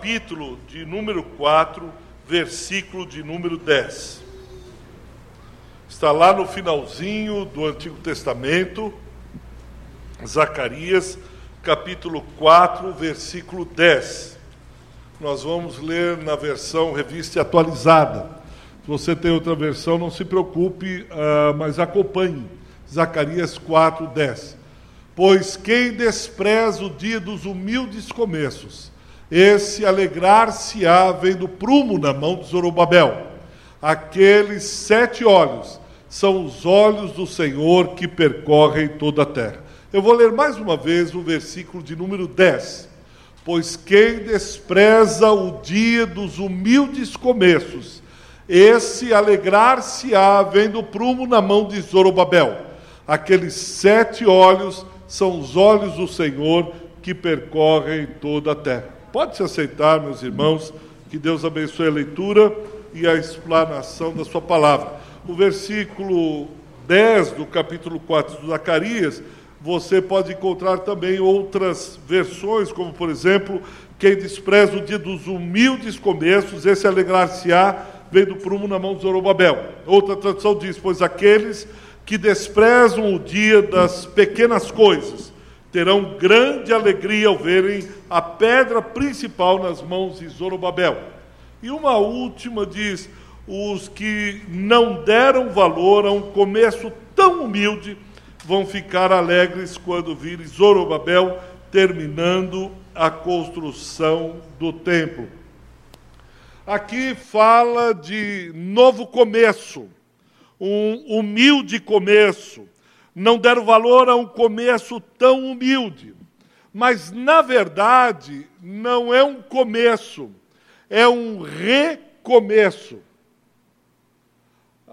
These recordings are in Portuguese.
Capítulo de número 4, versículo de número 10. Está lá no finalzinho do Antigo Testamento, Zacarias, capítulo 4, versículo 10. Nós vamos ler na versão revista atualizada. Se você tem outra versão, não se preocupe, uh, mas acompanhe. Zacarias 4, 10. Pois quem despreza o dia dos humildes começos, esse alegrar-se-á vendo prumo na mão de Zorobabel. Aqueles sete olhos são os olhos do Senhor que percorrem toda a terra. Eu vou ler mais uma vez o versículo de número 10. Pois quem despreza o dia dos humildes começos, esse alegrar-se-á vendo prumo na mão de Zorobabel. Aqueles sete olhos são os olhos do Senhor que percorrem toda a terra. Pode se aceitar, meus irmãos, que Deus abençoe a leitura e a explanação da sua palavra. O versículo 10 do capítulo 4 de Zacarias, você pode encontrar também outras versões, como por exemplo, quem despreza o dia dos humildes começos, esse alegrar-se-á, vendo prumo na mão de Zorobabel. Outra tradução diz, pois aqueles que desprezam o dia das pequenas coisas terão grande alegria ao verem a pedra principal nas mãos de Zorobabel. E uma última diz: os que não deram valor a um começo tão humilde vão ficar alegres quando virem Zorobabel terminando a construção do templo. Aqui fala de novo começo um humilde começo, não deram valor a um começo tão humilde. Mas, na verdade, não é um começo, é um recomeço.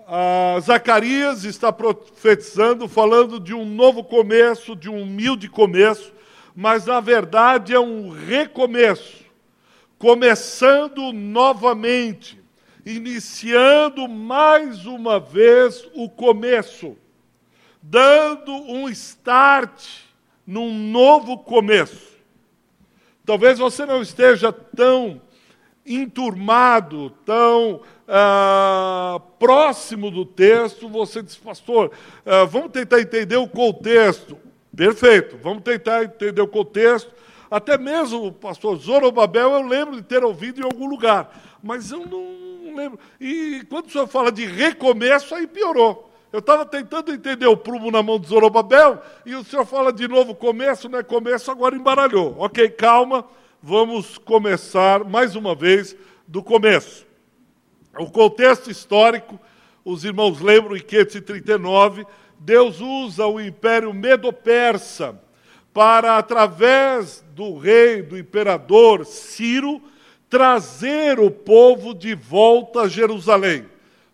Ah, Zacarias está profetizando, falando de um novo começo, de um humilde começo, mas na verdade é um recomeço, começando novamente iniciando mais uma vez o começo, dando um start num novo começo. Talvez você não esteja tão enturmado, tão ah, próximo do texto, você diz, pastor, ah, vamos tentar entender o contexto. Perfeito, vamos tentar entender o contexto. Até mesmo o pastor Zorobabel eu lembro de ter ouvido em algum lugar, mas eu não lembro. E quando o senhor fala de recomeço, aí piorou. Eu estava tentando entender o prumo na mão de Zorobabel, e o senhor fala de novo começo, não é começo, agora embaralhou. Ok, calma, vamos começar mais uma vez do começo. O contexto histórico, os irmãos lembram em 539, Deus usa o império medo-persa para, através do rei, do imperador Ciro, trazer o povo de volta a Jerusalém.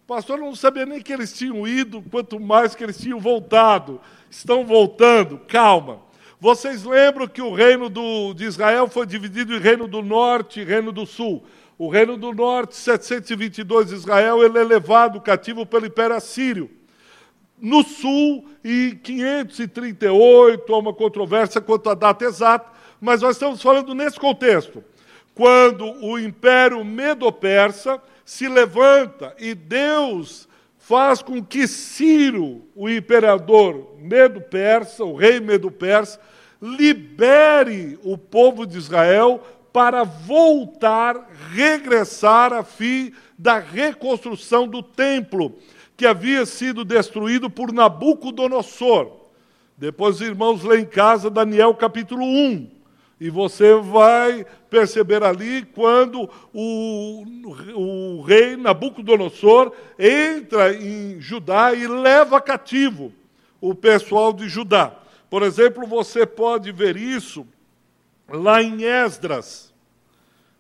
Pastor não sabia nem que eles tinham ido, quanto mais que eles tinham voltado. Estão voltando, calma. Vocês lembram que o reino do, de Israel foi dividido em reino do norte e reino do sul. O reino do norte, 722 de Israel, ele é levado cativo pelo Império Assírio. No sul, em 538, há uma controvérsia quanto à data exata, mas nós estamos falando nesse contexto quando o império medo-persa se levanta e Deus faz com que Ciro, o imperador medo-persa, o rei medo-persa, libere o povo de Israel para voltar, regressar a fim da reconstrução do templo, que havia sido destruído por Nabucodonosor. Depois os irmãos lêem em casa Daniel capítulo 1. E você vai perceber ali quando o, o rei Nabucodonosor entra em Judá e leva cativo o pessoal de Judá. Por exemplo, você pode ver isso lá em Esdras.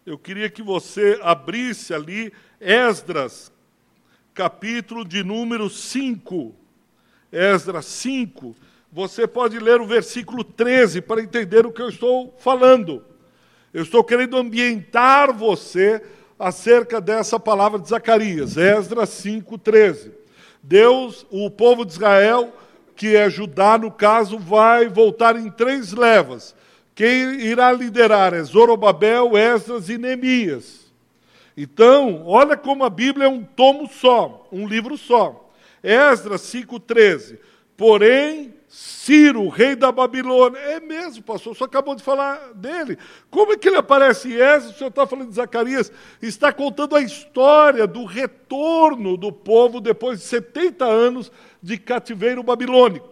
Eu queria que você abrisse ali Esdras, capítulo de número 5. Esdras 5 você pode ler o versículo 13 para entender o que eu estou falando. Eu estou querendo ambientar você acerca dessa palavra de Zacarias, Esdras 5:13. Deus, o povo de Israel, que é Judá no caso, vai voltar em três levas, Quem irá liderar é Zorobabel, Esdras e Neemias. Então, olha como a Bíblia é um tomo só, um livro só. Esdras 5,13. Porém, Ciro, rei da Babilônia. É mesmo, pastor, só acabou de falar dele. Como é que ele aparece em Esdras? O senhor está falando de Zacarias. Está contando a história do retorno do povo depois de 70 anos de cativeiro babilônico.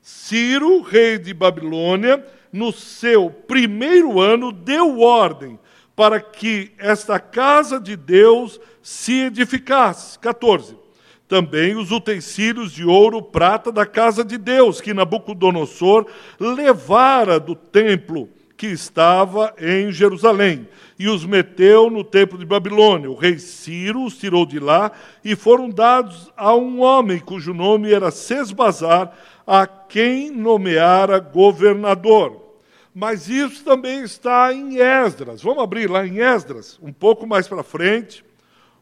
Ciro, rei de Babilônia, no seu primeiro ano, deu ordem para que esta casa de Deus se edificasse. 14 também os utensílios de ouro, prata da casa de Deus, que Nabucodonosor levara do templo que estava em Jerusalém, e os meteu no templo de Babilônia. O rei Ciro os tirou de lá e foram dados a um homem cujo nome era Sesbazar, a quem nomeara governador. Mas isso também está em Esdras. Vamos abrir lá em Esdras, um pouco mais para frente,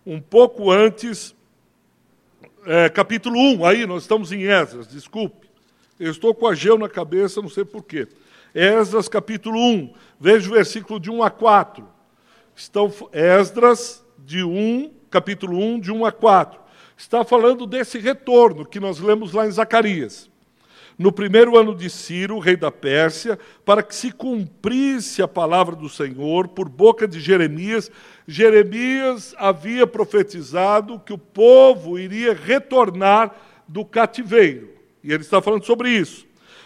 um pouco antes é, capítulo 1, aí nós estamos em Esdras, desculpe. Eu estou com a gel na cabeça, não sei porquê. Esdras, capítulo 1, veja o versículo de 1 a 4. Estão, Esdras, de 1, capítulo 1, de 1 a 4. Está falando desse retorno que nós lemos lá em Zacarias no primeiro ano de Ciro, rei da Pérsia, para que se cumprisse a palavra do Senhor por boca de Jeremias. Jeremias havia profetizado que o povo iria retornar do cativeiro. E ele está falando sobre isso.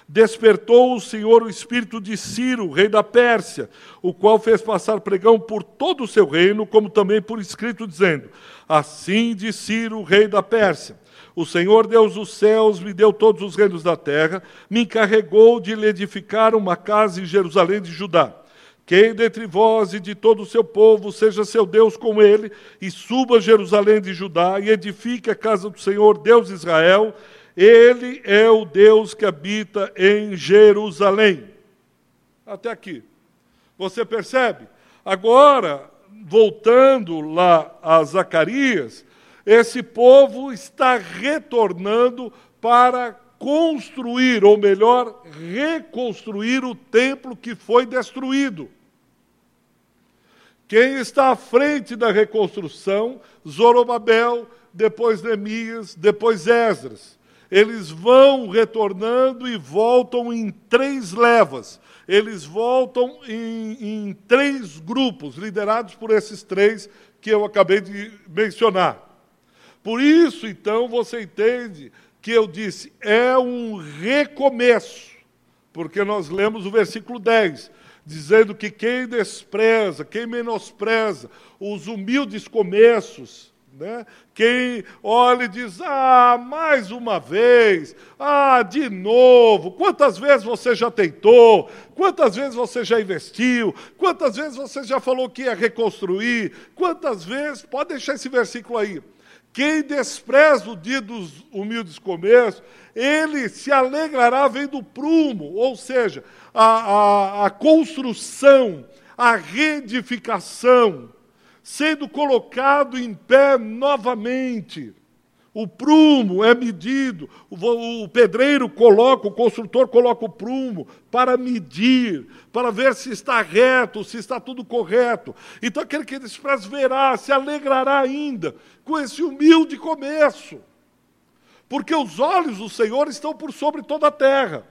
Despertou o Senhor o espírito de Ciro, rei da Pérsia, o qual fez passar pregão por todo o seu reino, como também por escrito, dizendo: Assim diz Ciro, rei da Pérsia o Senhor Deus dos céus me deu todos os reinos da terra, me encarregou de lhe edificar uma casa em Jerusalém de Judá. Quem dentre vós e de todo o seu povo seja seu Deus com ele, e suba a Jerusalém de Judá, e edifique a casa do Senhor, Deus de Israel, ele é o Deus que habita em Jerusalém. Até aqui. Você percebe? Agora, voltando lá a Zacarias, esse povo está retornando para construir, ou melhor, reconstruir o templo que foi destruído. Quem está à frente da reconstrução? Zorobabel, depois Neemias, depois Esdras. Eles vão retornando e voltam em três levas. Eles voltam em, em três grupos, liderados por esses três que eu acabei de mencionar. Por isso, então, você entende que eu disse, é um recomeço, porque nós lemos o versículo 10, dizendo que quem despreza, quem menospreza os humildes começos, né? Quem olha e diz, ah, mais uma vez, ah, de novo, quantas vezes você já tentou, quantas vezes você já investiu, quantas vezes você já falou que ia reconstruir, quantas vezes, pode deixar esse versículo aí, quem despreza o dia dos humildes começos, ele se alegrará vendo o prumo, ou seja, a, a, a construção, a reedificação, sendo colocado em pé novamente. O prumo é medido, o, pedreiro coloca, o construtor coloca o prumo para medir, para ver se está reto, se está tudo correto. Então aquele que despreza verá, se alegrará ainda com esse humilde começo. Porque os olhos do Senhor estão por sobre toda a terra.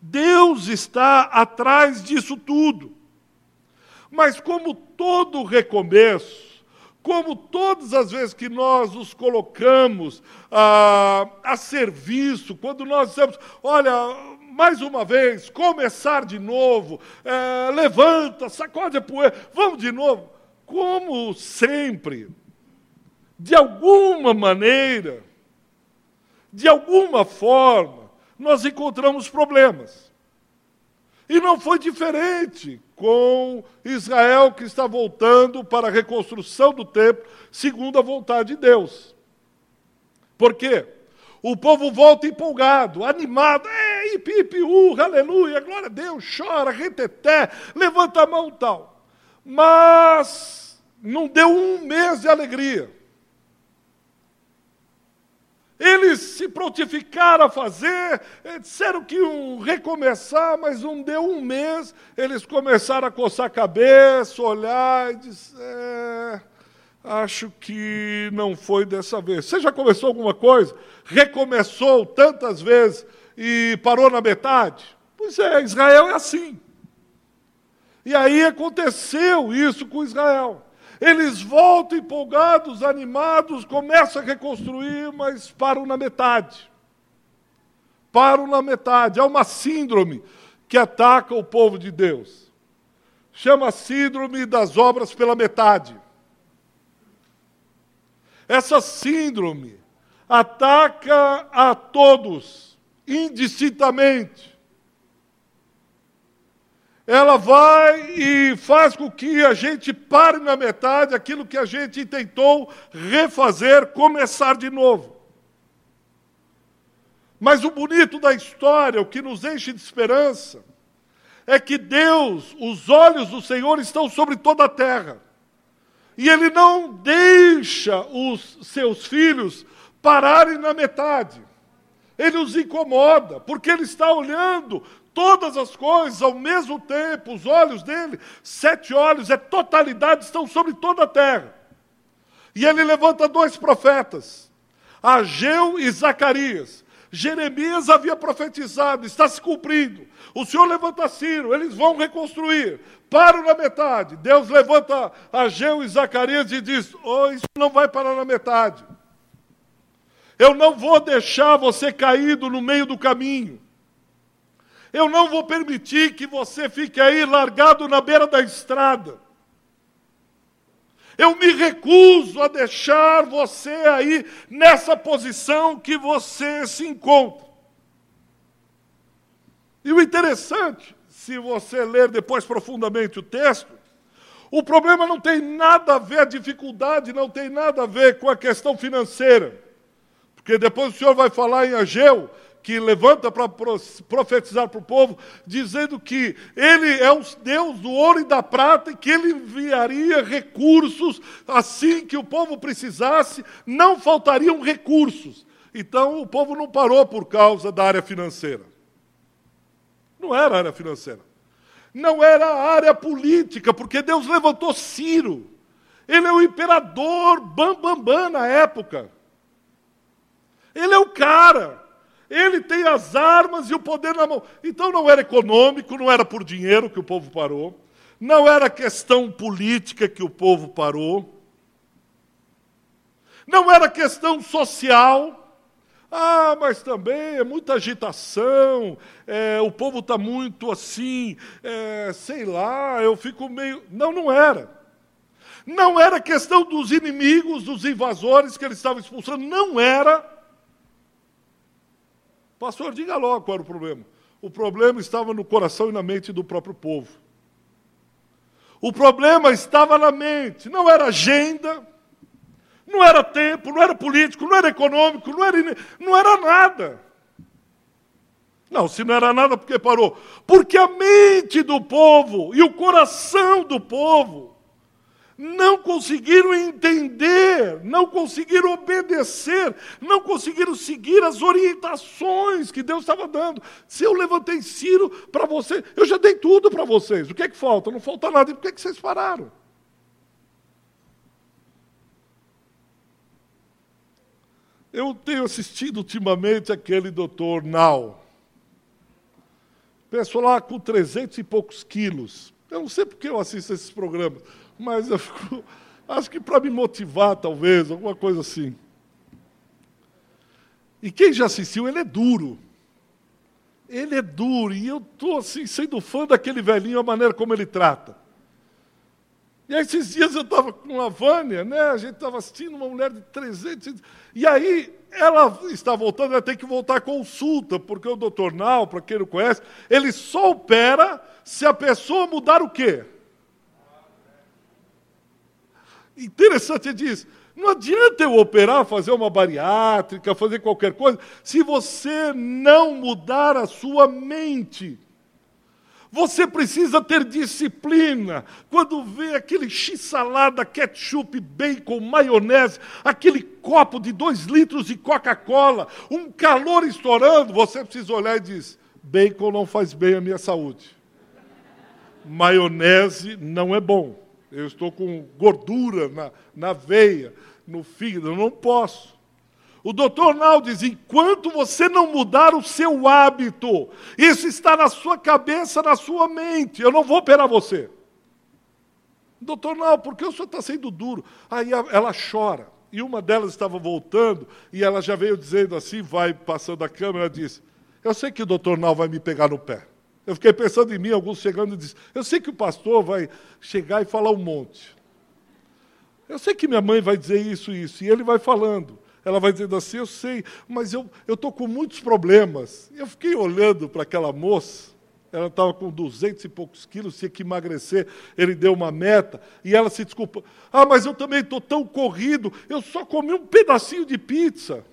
Deus está atrás disso tudo. Mas como todo recomeço, como todas as vezes que nós nos colocamos a, a serviço, quando nós dizemos, olha, mais uma vez, começar de novo, é, levanta, sacode a poeira, vamos de novo. Como sempre, de alguma maneira, de alguma forma, nós encontramos problemas. E não foi diferente com Israel que está voltando para a reconstrução do templo, segundo a vontade de Deus. Por quê? O povo volta empolgado, animado, ei, pipi, uh, aleluia, glória a Deus, chora, reteté, levanta a mão tal. Mas não deu um mês de alegria. Eles se prontificaram a fazer, eh, disseram que iam recomeçar, mas não deu um mês, eles começaram a coçar a cabeça, olhar e dizer, é, acho que não foi dessa vez. Você já começou alguma coisa? Recomeçou tantas vezes e parou na metade? Pois é, Israel é assim. E aí aconteceu isso com Israel. Eles voltam empolgados, animados, começam a reconstruir, mas param na metade. Param na metade. Há uma síndrome que ataca o povo de Deus. Chama síndrome das obras pela metade. Essa síndrome ataca a todos, indistintamente ela vai e faz com que a gente pare na metade aquilo que a gente tentou refazer, começar de novo. Mas o bonito da história, o que nos enche de esperança, é que Deus, os olhos do Senhor estão sobre toda a terra. E Ele não deixa os seus filhos pararem na metade. Ele os incomoda, porque Ele está olhando todas as coisas ao mesmo tempo, os olhos dele, sete olhos, é totalidade, estão sobre toda a terra. E ele levanta dois profetas, Ageu e Zacarias. Jeremias havia profetizado, está se cumprindo. O Senhor levanta Ciro, eles vão reconstruir. Param na metade. Deus levanta Ageu e Zacarias e diz: Oh, isso não vai parar na metade. Eu não vou deixar você caído no meio do caminho. Eu não vou permitir que você fique aí largado na beira da estrada. Eu me recuso a deixar você aí nessa posição que você se encontra. E o interessante, se você ler depois profundamente o texto, o problema não tem nada a ver, a dificuldade não tem nada a ver com a questão financeira. Porque depois o Senhor vai falar em Ageu que levanta para profetizar para o povo, dizendo que ele é o Deus do ouro e da prata e que ele enviaria recursos assim que o povo precisasse, não faltariam recursos. Então o povo não parou por causa da área financeira. Não era a área financeira. Não era a área política, porque Deus levantou Ciro. Ele é o imperador bambambam bam, bam, na época. Ele é o cara. Ele tem as armas e o poder na mão. Então não era econômico, não era por dinheiro que o povo parou, não era questão política que o povo parou, não era questão social. Ah, mas também é muita agitação, é, o povo está muito assim, é, sei lá, eu fico meio. Não, não era. Não era questão dos inimigos, dos invasores que eles estavam expulsando, não era. Pastor, diga logo qual era o problema. O problema estava no coração e na mente do próprio povo. O problema estava na mente, não era agenda, não era tempo, não era político, não era econômico, não era, não era nada. Não, se não era nada, por que parou? Porque a mente do povo e o coração do povo não conseguiram entender, não conseguiram obedecer, não conseguiram seguir as orientações que Deus estava dando. Se eu levantei Ciro para você, eu já dei tudo para vocês. O que é que falta? Não falta nada. E por que, é que vocês pararam? Eu tenho assistido ultimamente aquele doutor Nau. Pessoal lá com 300 e poucos quilos. Eu não sei porque eu assisto esses programas mas eu fico, acho que para me motivar, talvez, alguma coisa assim. E quem já assistiu, ele é duro. Ele é duro, e eu estou assim, sendo fã daquele velhinho, a maneira como ele trata. E aí, esses dias eu estava com a Vânia, né? a gente estava assistindo uma mulher de 300. E aí, ela está voltando, ela tem que voltar à consulta, porque o doutor Nau, para quem não conhece, ele só opera se a pessoa mudar o quê? Interessante, ele diz: não adianta eu operar, fazer uma bariátrica, fazer qualquer coisa, se você não mudar a sua mente. Você precisa ter disciplina. Quando vê aquele x-salada, ketchup, bacon, maionese, aquele copo de dois litros de Coca-Cola, um calor estourando, você precisa olhar e diz: bacon não faz bem à minha saúde. Maionese não é bom. Eu estou com gordura na, na veia, no fígado, eu não posso. O doutor Nal diz: enquanto você não mudar o seu hábito, isso está na sua cabeça, na sua mente, eu não vou operar você. Doutor Nal, por que o senhor está sendo duro? Aí ela chora. E uma delas estava voltando, e ela já veio dizendo assim, vai passando a câmera, disse: Eu sei que o doutor Nal vai me pegar no pé. Eu fiquei pensando em mim, alguns chegando e disse: Eu sei que o pastor vai chegar e falar um monte. Eu sei que minha mãe vai dizer isso e isso. E ele vai falando. Ela vai dizendo assim: Eu sei, mas eu estou com muitos problemas. Eu fiquei olhando para aquela moça, ela estava com duzentos e poucos quilos, tinha que emagrecer. Ele deu uma meta e ela se desculpa: Ah, mas eu também estou tão corrido, eu só comi um pedacinho de pizza.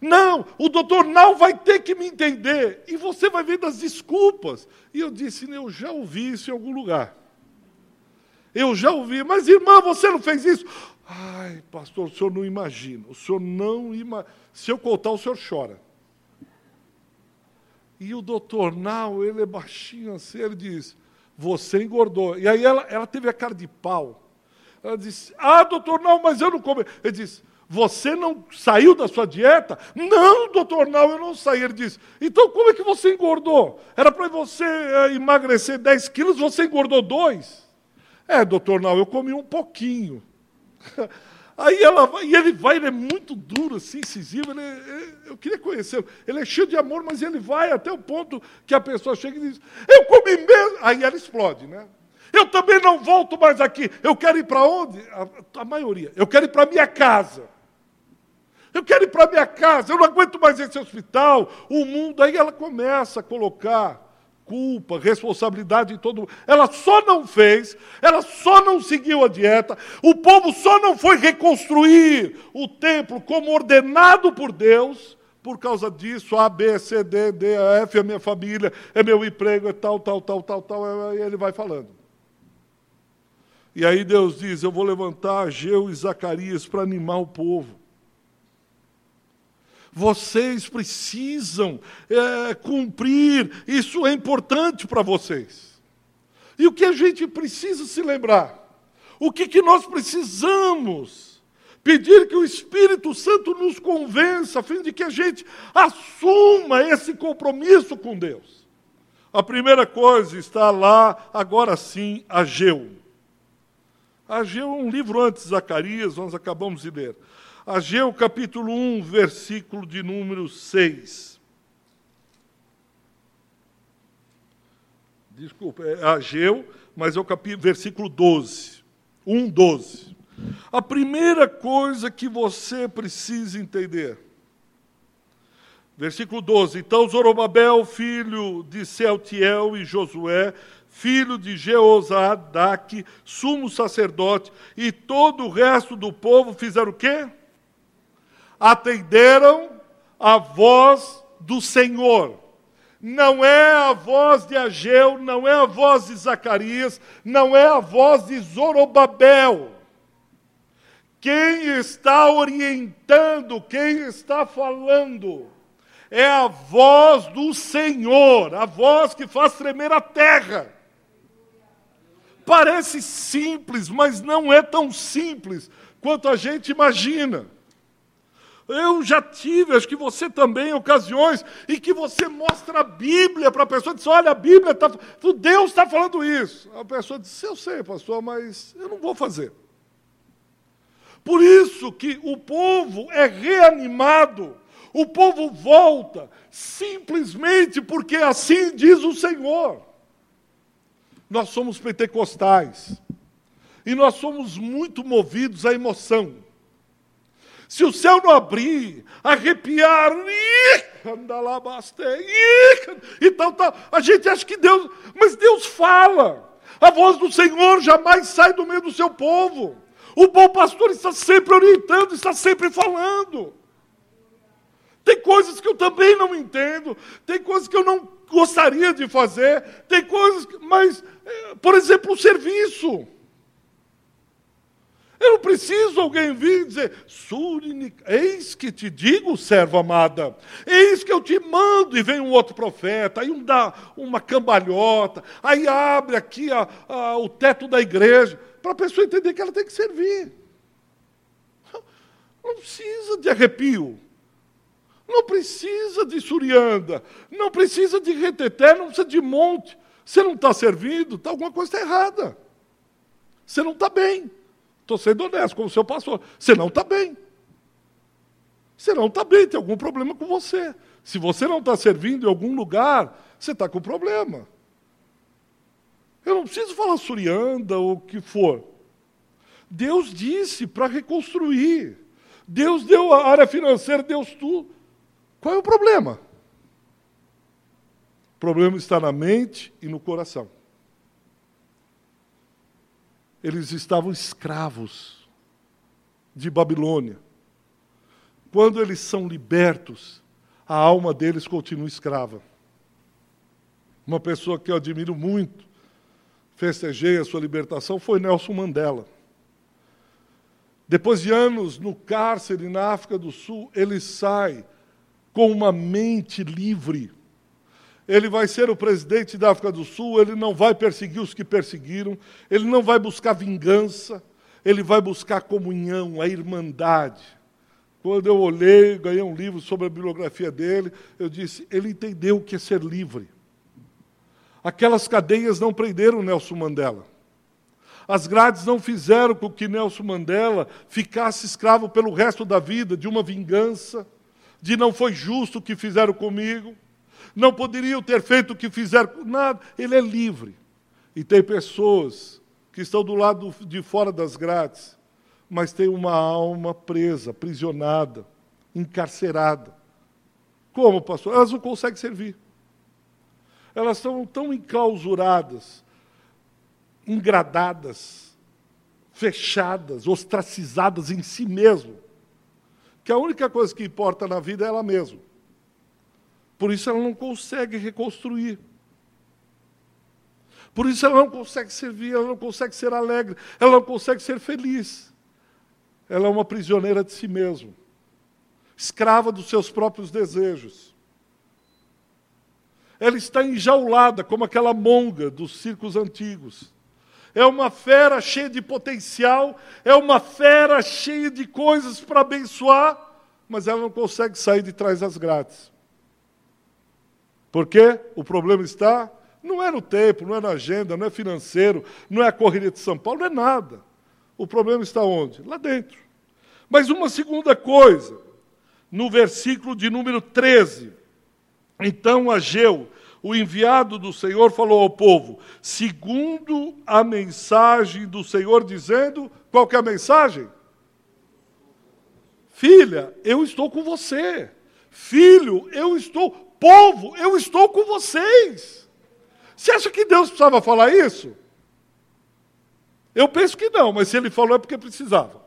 Não, o doutor não vai ter que me entender. E você vai vendo as desculpas. E eu disse: Eu já ouvi isso em algum lugar. Eu já ouvi, mas irmã, você não fez isso? Ai, pastor, o senhor não imagina. O senhor não imagina. Se eu contar, o senhor chora. E o doutor Nau, ele é baixinho assim, ele diz: Você engordou. E aí ela, ela teve a cara de pau. Ela disse: Ah, doutor Nau, mas eu não comi. Ele disse: Você não saiu da sua dieta? Não, doutor Nau, eu não saí. Ele disse: Então como é que você engordou? Era para você é, emagrecer 10 quilos, você engordou 2. É, doutor Nau, eu comi um pouquinho. Aí ela vai, e ele vai, ele é muito duro, assim, incisivo. Ele, ele, eu queria conhecê-lo. Ele é cheio de amor, mas ele vai até o ponto que a pessoa chega e diz: Eu comi mesmo. Aí ela explode, né? Eu também não volto mais aqui. Eu quero ir para onde? A, a, maioria. Eu quero ir para minha casa. Eu quero ir para minha casa. Eu não aguento mais esse hospital, o mundo. Aí ela começa a colocar culpa, responsabilidade em todo mundo. Ela só não fez, ela só não seguiu a dieta, o povo só não foi reconstruir o templo como ordenado por Deus, por causa disso, A, B, C, D, D, F, é minha família, é meu emprego, é tal, tal, tal, tal, tal, e ele vai falando. E aí Deus diz: Eu vou levantar Ageu e Zacarias para animar o povo. Vocês precisam é, cumprir, isso é importante para vocês. E o que a gente precisa se lembrar? O que, que nós precisamos? Pedir que o Espírito Santo nos convença, a fim de que a gente assuma esse compromisso com Deus. A primeira coisa está lá, agora sim, Ageu. Ageu é um livro antes de Zacarias, nós acabamos de ler. Ageu capítulo 1, versículo de número 6. Desculpa, é Ageu, mas é o capítulo, versículo 12. 1, 12. A primeira coisa que você precisa entender. Versículo 12. Então Zorobabel, filho de Sealtiel e Josué, filho de Jeozadak, sumo sacerdote, e todo o resto do povo fizeram o quê? Atenderam a voz do Senhor. Não é a voz de Ageu, não é a voz de Zacarias, não é a voz de Zorobabel. Quem está orientando, quem está falando, é a voz do Senhor, a voz que faz tremer a terra. Parece simples, mas não é tão simples quanto a gente imagina. Eu já tive, acho que você também, ocasiões em que você mostra a Bíblia para a pessoa e diz: Olha, a Bíblia está. Deus está falando isso. A pessoa diz: Eu sei, pastor, mas eu não vou fazer. Por isso que o povo é reanimado, o povo volta, simplesmente porque assim diz o Senhor. Nós somos pentecostais e nós somos muito movidos à emoção. Se o céu não abrir, arrepiar, então tá, a gente acha que Deus, mas Deus fala. A voz do Senhor jamais sai do meio do seu povo. O bom pastor está sempre orientando, está sempre falando. Tem coisas que eu também não entendo, tem coisas que eu não gostaria de fazer, tem coisas, mas, eh, por exemplo, o serviço. Eu não preciso alguém vir dizer, Surinik, eis que te digo, servo amada, eis que eu te mando, e vem um outro profeta, aí um dá uma cambalhota, aí abre aqui a, a, o teto da igreja, para a pessoa entender que ela tem que servir. Não precisa de arrepio, não precisa de surianda, não precisa de reteté, não precisa de monte. Você não está servindo, tá, alguma coisa está errada. Você não está bem. Estou sendo honesto com o seu pastor. Você não está bem. Você não está bem, tem algum problema com você. Se você não está servindo em algum lugar, você está com problema. Eu não preciso falar surianda ou o que for. Deus disse para reconstruir. Deus deu a área financeira, Deus tudo. Qual é o problema? O problema está na mente e no coração eles estavam escravos de Babilônia. Quando eles são libertos, a alma deles continua escrava. Uma pessoa que eu admiro muito, festejei a sua libertação, foi Nelson Mandela. Depois de anos no cárcere na África do Sul, ele sai com uma mente livre ele vai ser o presidente da África do Sul, ele não vai perseguir os que perseguiram, ele não vai buscar vingança, ele vai buscar comunhão, a irmandade. Quando eu olhei, ganhei um livro sobre a biografia dele, eu disse: ele entendeu o que é ser livre. Aquelas cadeias não prenderam Nelson Mandela. As grades não fizeram com que Nelson Mandela ficasse escravo pelo resto da vida de uma vingança, de não foi justo o que fizeram comigo não poderiam ter feito o que fizeram, nada. Ele é livre. E tem pessoas que estão do lado de fora das grades, mas têm uma alma presa, aprisionada, encarcerada. Como, pastor? Elas não conseguem servir. Elas estão tão enclausuradas, engradadas, fechadas, ostracizadas em si mesmo, que a única coisa que importa na vida é ela mesma. Por isso ela não consegue reconstruir. Por isso ela não consegue servir, ela não consegue ser alegre, ela não consegue ser feliz. Ela é uma prisioneira de si mesma, escrava dos seus próprios desejos. Ela está enjaulada como aquela monga dos circos antigos. É uma fera cheia de potencial, é uma fera cheia de coisas para abençoar, mas ela não consegue sair de trás das grades. Porque o problema está, não é no tempo, não é na agenda, não é financeiro, não é a correria de São Paulo, não é nada. O problema está onde? Lá dentro. Mas uma segunda coisa, no versículo de número 13. Então Ageu, o enviado do Senhor, falou ao povo, segundo a mensagem do Senhor, dizendo: qual é a mensagem? Filha, eu estou com você. Filho, eu estou povo, eu estou com vocês. Você acha que Deus precisava falar isso? Eu penso que não, mas se ele falou é porque precisava.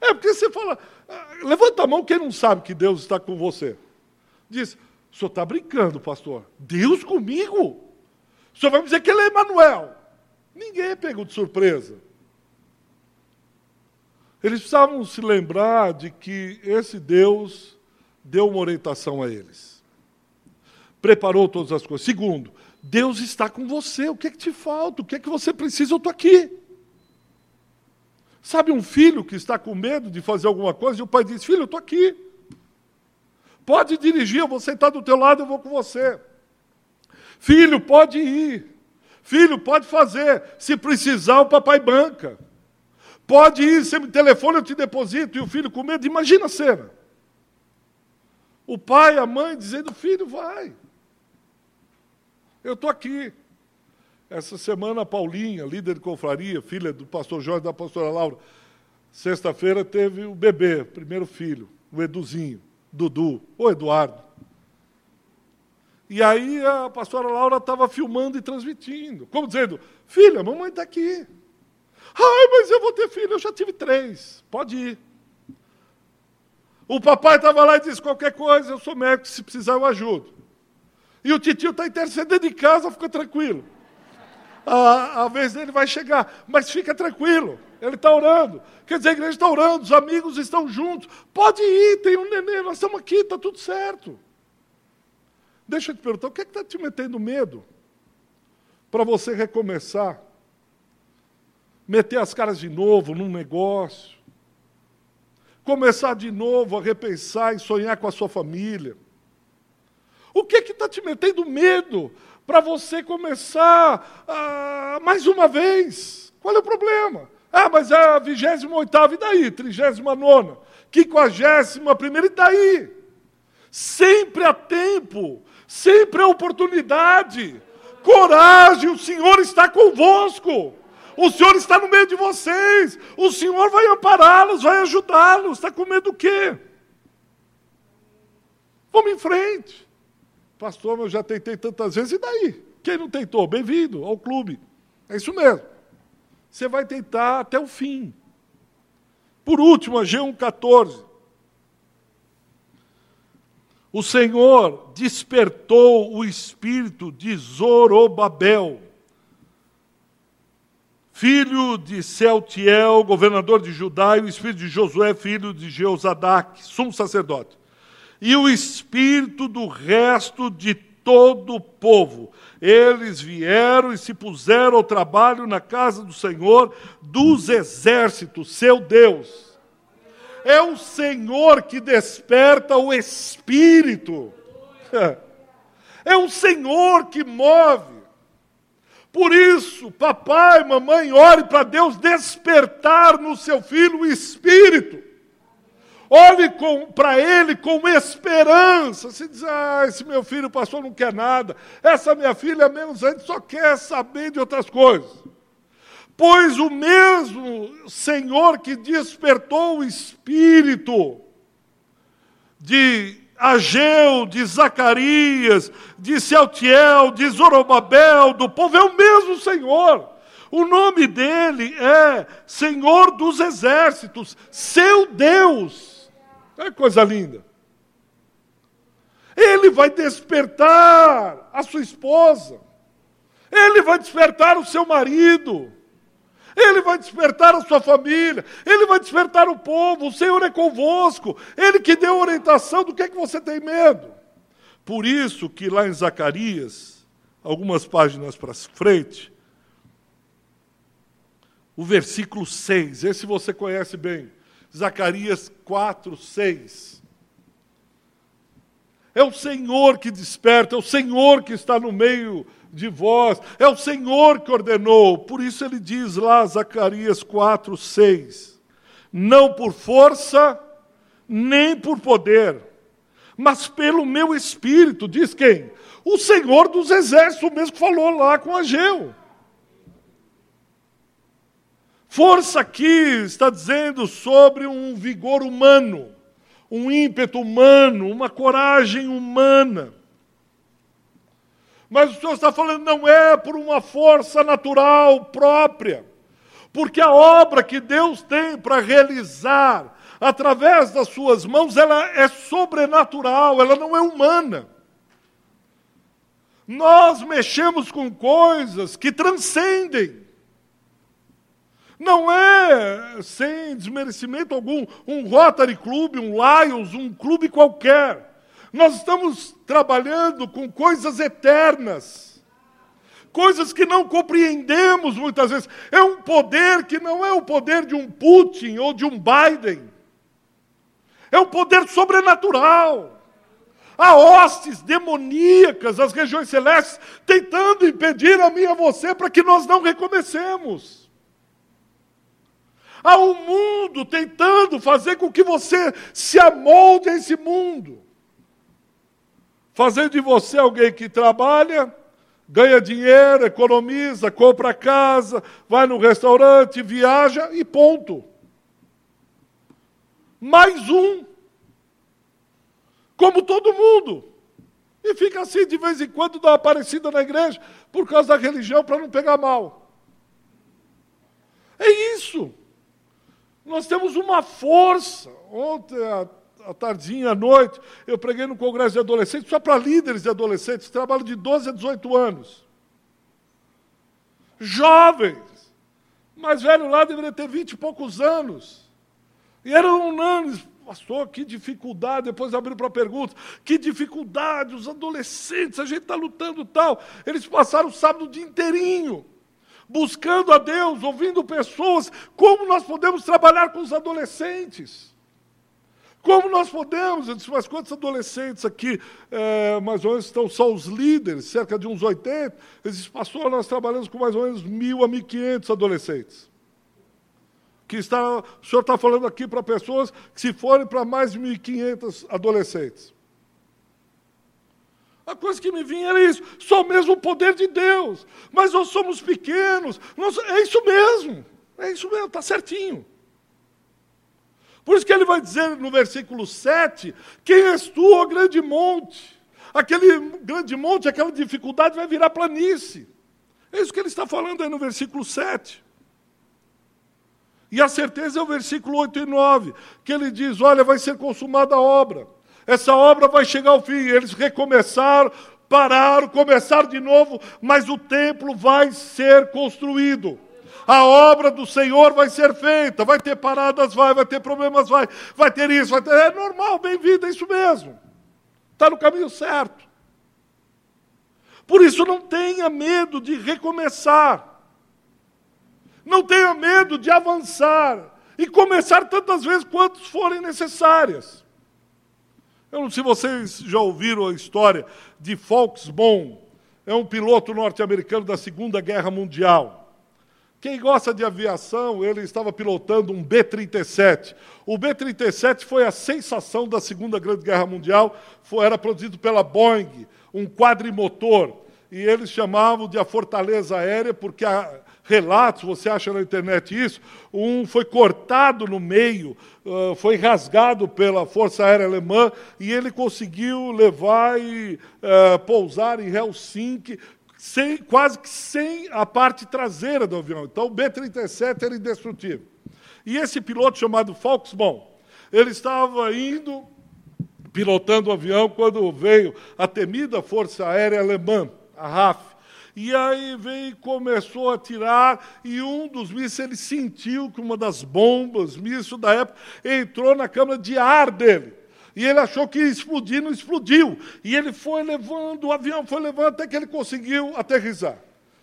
É porque você fala, ah, levanta a mão quem não sabe que Deus está com você. Diz, o senhor está brincando, pastor. Deus comigo? O senhor vai me dizer que ele é Emanuel. Ninguém é pego de surpresa. Eles precisavam se lembrar de que esse Deus deu uma orientação a eles preparou todas as coisas. Segundo, Deus está com você. O que é que te falta? O que é que você precisa? Eu estou aqui. Sabe um filho que está com medo de fazer alguma coisa e o pai diz: Filho, eu estou aqui. Pode dirigir, eu vou sentar do teu lado, eu vou com você. Filho, pode ir. Filho, pode fazer. Se precisar, o papai banca. Pode ir, você me telefona, eu te deposito. E o filho com medo, imagina a cena. O pai, a mãe dizendo: Filho, vai. Eu estou aqui. Essa semana, a Paulinha, líder de confraria, filha do pastor Jorge e da pastora Laura, sexta-feira teve o bebê, primeiro filho, o Eduzinho, Dudu, ou Eduardo. E aí a pastora Laura estava filmando e transmitindo, como dizendo: Filha, mamãe está aqui. Ai, mas eu vou ter filho, eu já tive três, pode ir. O papai estava lá e disse qualquer coisa, eu sou médico, se precisar eu ajudo. E o titio está intercedendo em casa, fica tranquilo. A, a vez dele vai chegar, mas fica tranquilo, ele está orando. Quer dizer, a igreja está orando, os amigos estão juntos. Pode ir, tem um neném, nós estamos aqui, está tudo certo. Deixa eu te perguntar, o que é está te metendo medo? Para você recomeçar? Meter as caras de novo num negócio? Começar de novo a repensar e sonhar com a sua família? O que está te metendo medo para você começar ah, mais uma vez? Qual é o problema? Ah, mas é a 28 e daí? 39 50 primeira e daí? Sempre há tempo Sempre é oportunidade. Coragem, o Senhor está convosco. O Senhor está no meio de vocês. O Senhor vai ampará-los, vai ajudá-los. Está com medo do quê? Vamos em frente. Pastor, eu já tentei tantas vezes, e daí? Quem não tentou? Bem-vindo ao clube. É isso mesmo. Você vai tentar até o fim. Por último, a G114. O Senhor despertou o espírito de Zorobabel, filho de Celtiel, governador de Judá, e o espírito de Josué, filho de Jeozadak, sumo sacerdote, e o espírito do resto de todo o povo. Eles vieram e se puseram ao trabalho na casa do Senhor dos exércitos, seu Deus é o Senhor que desperta o espírito. É o Senhor que move. Por isso, papai, mamãe, ore para Deus despertar no seu filho o espírito. Olhe para ele com esperança. Se diz, ah, esse meu filho, pastor, não quer nada. Essa minha filha, menos antes, só quer saber de outras coisas. Pois o mesmo Senhor que despertou o espírito de Ageu, de Zacarias, de Celtiel, de Zorobabel, do povo, é o mesmo Senhor. O nome dele é Senhor dos Exércitos, seu Deus. É coisa linda. Ele vai despertar a sua esposa, ele vai despertar o seu marido, ele vai despertar a sua família, Ele vai despertar o povo, o Senhor é convosco, Ele que deu orientação do que é que você tem medo. Por isso que lá em Zacarias, algumas páginas para frente, o versículo 6, esse você conhece bem, Zacarias 4, 6. É o Senhor que desperta, é o Senhor que está no meio de vós, é o Senhor que ordenou. Por isso ele diz lá, Zacarias 4, 6: Não por força, nem por poder, mas pelo meu espírito, diz quem? O Senhor dos exércitos, o mesmo que falou lá com Ageu. Força aqui está dizendo sobre um vigor humano, um ímpeto humano, uma coragem humana. Mas o Senhor está falando, não é por uma força natural própria, porque a obra que Deus tem para realizar através das suas mãos, ela é sobrenatural, ela não é humana. Nós mexemos com coisas que transcendem. Não é, sem desmerecimento algum, um Rotary Club, um Lions, um clube qualquer. Nós estamos trabalhando com coisas eternas, coisas que não compreendemos muitas vezes. É um poder que não é o poder de um Putin ou de um Biden, é um poder sobrenatural. Há hostes demoníacas, as regiões celestes, tentando impedir a mim e a você para que nós não recomecemos. Há um mundo tentando fazer com que você se amolde a esse mundo fazendo de você alguém que trabalha, ganha dinheiro, economiza, compra casa, vai no restaurante, viaja e ponto. Mais um. Como todo mundo. E fica assim de vez em quando, dá uma aparecida na igreja, por causa da religião, para não pegar mal. É isso. Nós temos uma força. Ontem, à tardinha, à noite, eu preguei no congresso de adolescentes, só para líderes de adolescentes, que trabalham de 12 a 18 anos. Jovens. Mais velho lá deveria ter 20 e poucos anos. E eram unânimes. Pastor, que dificuldade. Depois abriu para perguntas. Que dificuldade, os adolescentes, a gente está lutando tal. Eles passaram o sábado o dia inteirinho buscando a Deus, ouvindo pessoas, como nós podemos trabalhar com os adolescentes? Como nós podemos? Eu disse, mas quantos adolescentes aqui, é, mais ou menos, estão só os líderes, cerca de uns 80? Ele disse, pastor, nós trabalhamos com mais ou menos mil a mil quinhentos adolescentes. Que está, o senhor está falando aqui para pessoas que se forem para mais de 1.500 adolescentes. A coisa que me vinha era isso. Só mesmo o poder de Deus. Mas nós somos pequenos. Nós, é isso mesmo. É isso mesmo, está certinho. Por isso que ele vai dizer no versículo 7: Quem és tu, ó grande monte? Aquele grande monte, aquela dificuldade vai virar planície. É isso que ele está falando aí no versículo 7. E a certeza é o versículo 8 e 9, que ele diz: Olha, vai ser consumada a obra essa obra vai chegar ao fim. Eles recomeçaram, pararam, começaram de novo, mas o templo vai ser construído. A obra do Senhor vai ser feita, vai ter paradas, vai, vai ter problemas, vai, vai ter isso, vai ter. É normal, bem-vindo, é isso mesmo. Está no caminho certo. Por isso, não tenha medo de recomeçar. Não tenha medo de avançar e começar tantas vezes quantas forem necessárias. Eu não sei se vocês já ouviram a história de Volkswagen, é um piloto norte-americano da Segunda Guerra Mundial. Quem gosta de aviação, ele estava pilotando um B-37. O B-37 foi a sensação da Segunda Grande Guerra Mundial, foi, era produzido pela Boeing, um quadrimotor. E eles chamavam de a Fortaleza Aérea, porque a, relatos, você acha na internet isso, um foi cortado no meio, foi rasgado pela Força Aérea Alemã e ele conseguiu levar e pousar em Helsinki sem, quase que sem a parte traseira do avião. Então o B-37 era indestrutível. E esse piloto chamado Volkswagen, ele estava indo pilotando o avião quando veio a temida Força Aérea Alemã, a RAF. E aí veio e começou a tirar, e um dos mísseis ele sentiu que uma das bombas, míssil da época, entrou na câmara de ar dele. E ele achou que ia explodir, não explodiu. E ele foi levando, o avião foi levando até que ele conseguiu aterrissar.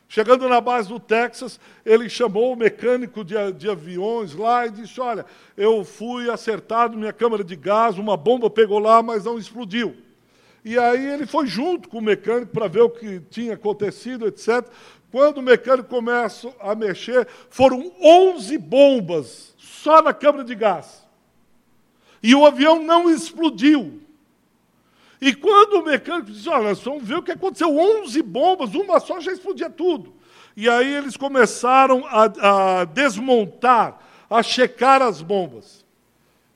Chegando na base do Texas, ele chamou o mecânico de, de, aviões lá e disse: Olha, eu fui acertado minha câmara de gás, uma bomba pegou lá, mas não explodiu. E aí ele foi junto com o mecânico para ver o que tinha acontecido, etc. Quando o mecânico começa a mexer, foram 11 bombas só na câmara de gás. E o avião não explodiu. E quando o mecânico disse, olha, nós vamos ver o que aconteceu, 11 bombas, uma só já explodia tudo. E aí eles começaram a, a desmontar, a checar as bombas.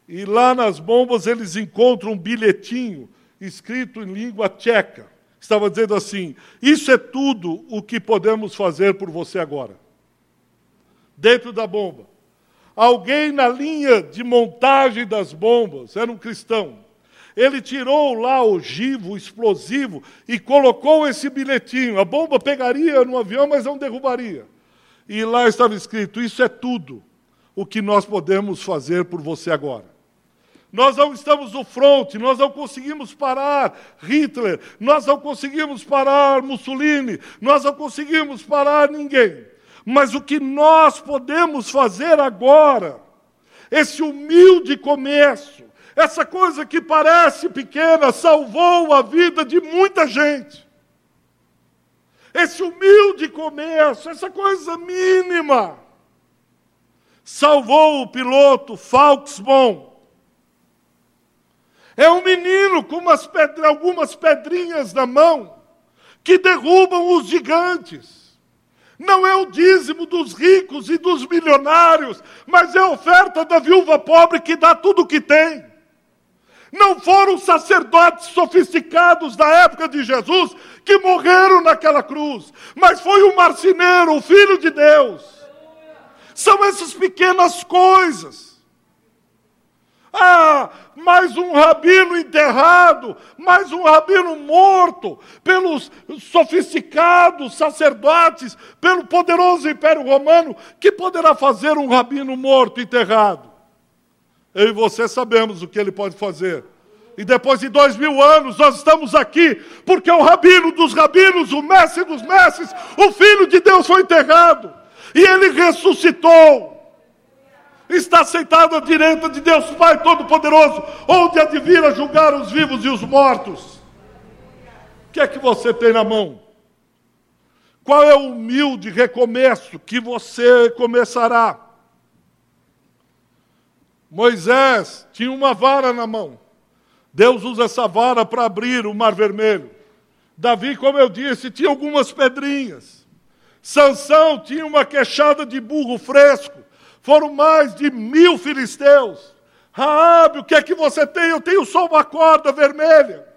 E lá nas bombas eles encontram um bilhetinho escrito em língua tcheca. Estava dizendo assim: Isso é tudo o que podemos fazer por você agora. Dentro da bomba. Alguém na linha de montagem das bombas, era um cristão. Ele tirou lá o givo explosivo e colocou esse bilhetinho. A bomba pegaria no avião, mas não derrubaria. E lá estava escrito: Isso é tudo o que nós podemos fazer por você agora. Nós não estamos no fronte, nós não conseguimos parar Hitler, nós não conseguimos parar Mussolini, nós não conseguimos parar ninguém. Mas o que nós podemos fazer agora, esse humilde começo, essa coisa que parece pequena, salvou a vida de muita gente. Esse humilde começo, essa coisa mínima, salvou o piloto Falksbon é um menino com pedra, algumas pedrinhas na mão que derrubam os gigantes. Não é o dízimo dos ricos e dos milionários, mas é a oferta da viúva pobre que dá tudo o que tem. Não foram sacerdotes sofisticados da época de Jesus que morreram naquela cruz, mas foi o marceneiro, o filho de Deus. São essas pequenas coisas Ah, mais um rabino enterrado, mais um rabino morto pelos sofisticados sacerdotes, pelo poderoso Império Romano. Que poderá fazer um rabino morto enterrado? Eu e você sabemos o que ele pode fazer. E depois de dois mil anos nós estamos aqui, porque o rabino dos rabinos, o mestre dos mestres, o Filho de Deus foi enterrado. E ele ressuscitou está sentado à direita de Deus Pai Todo-Poderoso, onde há de vir a julgar os vivos e os mortos. O que é que você tem na mão? Qual é o humilde recomeço que você começará? Moisés tinha uma vara na mão. Deus usa essa vara para abrir o mar vermelho. Davi, como eu disse, tinha algumas pedrinhas. Sansão tinha uma queixada de burro fresco. Foram mais de mil filisteus. Raabe, o que é que você tem? Eu tenho só uma corda vermelha.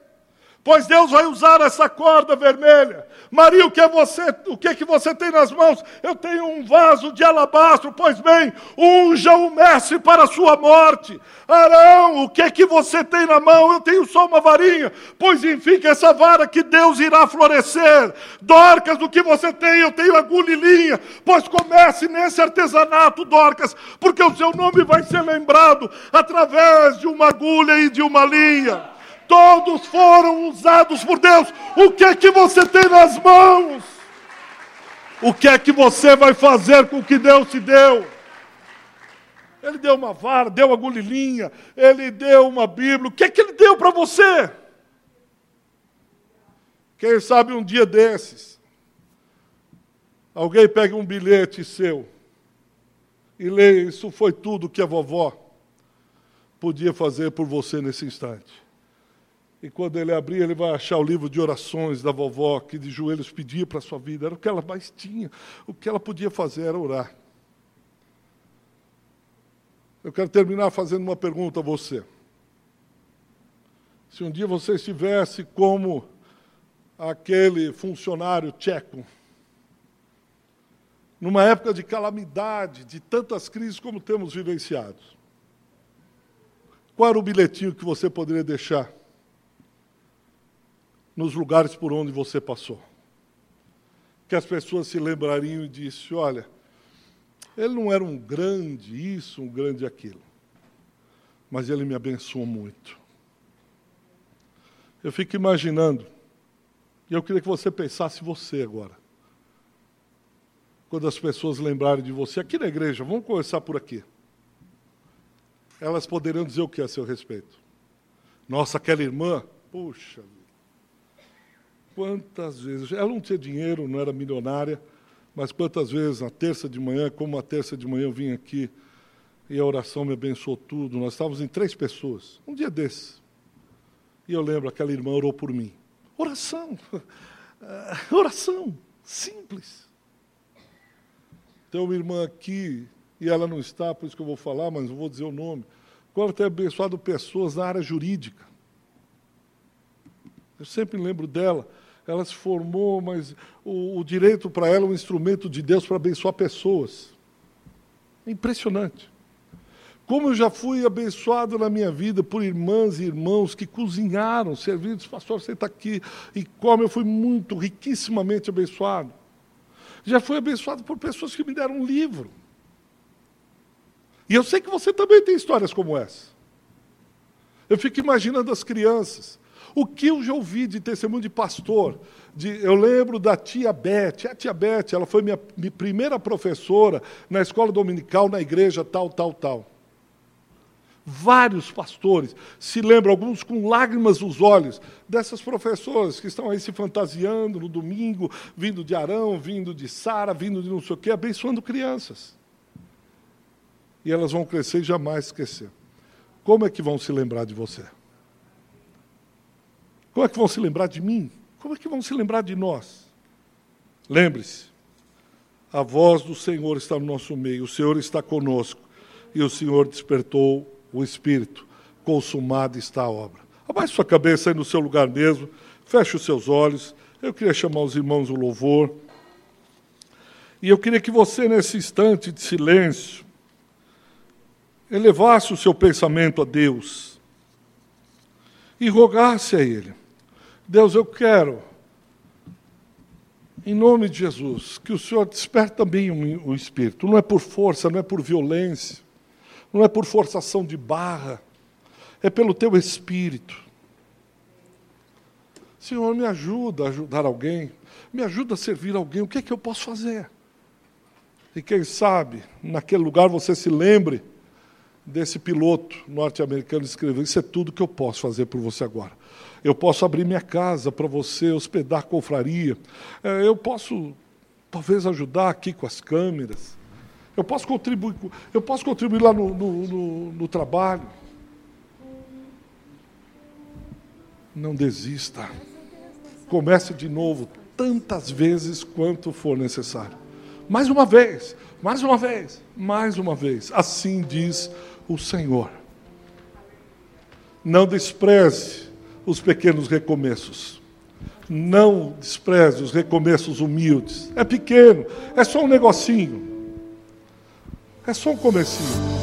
Pois Deus vai usar essa corda vermelha Maria, o que é você? O que é que você tem nas mãos? Eu tenho um vaso de alabastro. Pois bem, unja o mestre para a sua morte. Arão, o que é que você tem na mão? Eu tenho só uma varinha. Pois enfim, que essa vara que Deus irá florescer. Dorcas, o que você tem? Eu tenho agulha e linha. Pois comece nesse artesanato, Dorcas, porque o seu nome vai ser lembrado através de uma agulha e de uma linha todos foram usados por Deus. O que é que você tem nas mãos? O que é que você vai fazer com o que Deus te deu? Ele deu uma vara, deu uma agulhinha, ele deu uma Bíblia. O que é que ele deu para você? Quem sabe um dia desses, alguém pega um bilhete seu e lê: Isso foi tudo que a vovó podia fazer por você nesse instante. E quando ele abrir, ele vai achar o livro de orações da vovó, que de joelhos pedia para a sua vida. Era o que ela mais tinha. O que ela podia fazer era orar. Eu quero terminar fazendo uma pergunta a você. Se um dia você estivesse como aquele funcionário tcheco, numa época de calamidade, de tantas crises como temos vivenciado, qual era o bilhetinho que você poderia deixar? Nos lugares por onde você passou. Que as pessoas se lembrariam e disse: olha, ele não era um grande isso, um grande aquilo, mas ele me abençoou muito. Eu fico imaginando, e eu queria que você pensasse você agora. Quando as pessoas lembrarem de você, aqui na igreja, vamos começar por aqui. Elas poderiam dizer o que a seu respeito? Nossa, aquela irmã, puxa Quantas vezes, ela não tinha dinheiro, não era milionária, mas quantas vezes, na terça de manhã, como a terça de manhã eu vim aqui e a oração me abençoou tudo, nós estávamos em três pessoas, um dia desses. E eu lembro, aquela irmã orou por mim. Oração, oração, simples. Tem uma irmã aqui, e ela não está, por isso que eu vou falar, mas não vou dizer o nome. Agora tem abençoado pessoas na área jurídica. Eu sempre lembro dela ela se formou, mas o, o direito para ela é um instrumento de Deus para abençoar pessoas. Impressionante. Como eu já fui abençoado na minha vida por irmãs e irmãos que cozinharam, servidos, pastor, você está aqui e come, eu fui muito, riquissimamente abençoado. Já fui abençoado por pessoas que me deram um livro. E eu sei que você também tem histórias como essa. Eu fico imaginando as crianças o que eu já ouvi de testemunho de pastor? De, eu lembro da tia Beth. A tia Beth, ela foi minha, minha primeira professora na escola dominical, na igreja, tal, tal, tal. Vários pastores se lembram, alguns com lágrimas nos olhos, dessas professoras que estão aí se fantasiando no domingo, vindo de Arão, vindo de Sara, vindo de não sei o quê, abençoando crianças. E elas vão crescer e jamais esquecer. Como é que vão se lembrar de você? Como é que vão se lembrar de mim? Como é que vão se lembrar de nós? Lembre-se, a voz do Senhor está no nosso meio, o Senhor está conosco e o Senhor despertou o Espírito. Consumada está a obra. Abaixe sua cabeça aí no seu lugar mesmo, feche os seus olhos. Eu queria chamar os irmãos do louvor. E eu queria que você, nesse instante de silêncio, elevasse o seu pensamento a Deus e rogasse a Ele: Deus, eu quero, em nome de Jesus, que o Senhor desperte também o espírito. Não é por força, não é por violência, não é por forçação de barra, é pelo teu espírito. Senhor, me ajuda a ajudar alguém, me ajuda a servir alguém, o que é que eu posso fazer? E quem sabe, naquele lugar você se lembre desse piloto norte-americano escreveu: Isso é tudo que eu posso fazer por você agora. Eu posso abrir minha casa para você, hospedar confraria. É, eu posso, talvez, ajudar aqui com as câmeras. Eu posso contribuir, eu posso contribuir lá no, no, no, no trabalho. Não desista. Comece de novo, tantas vezes quanto for necessário. Mais uma vez, mais uma vez, mais uma vez. Assim diz o Senhor. Não despreze os pequenos recomeços. Não despreze os recomeços humildes. É pequeno, é só um negocinho. É só um comecinho.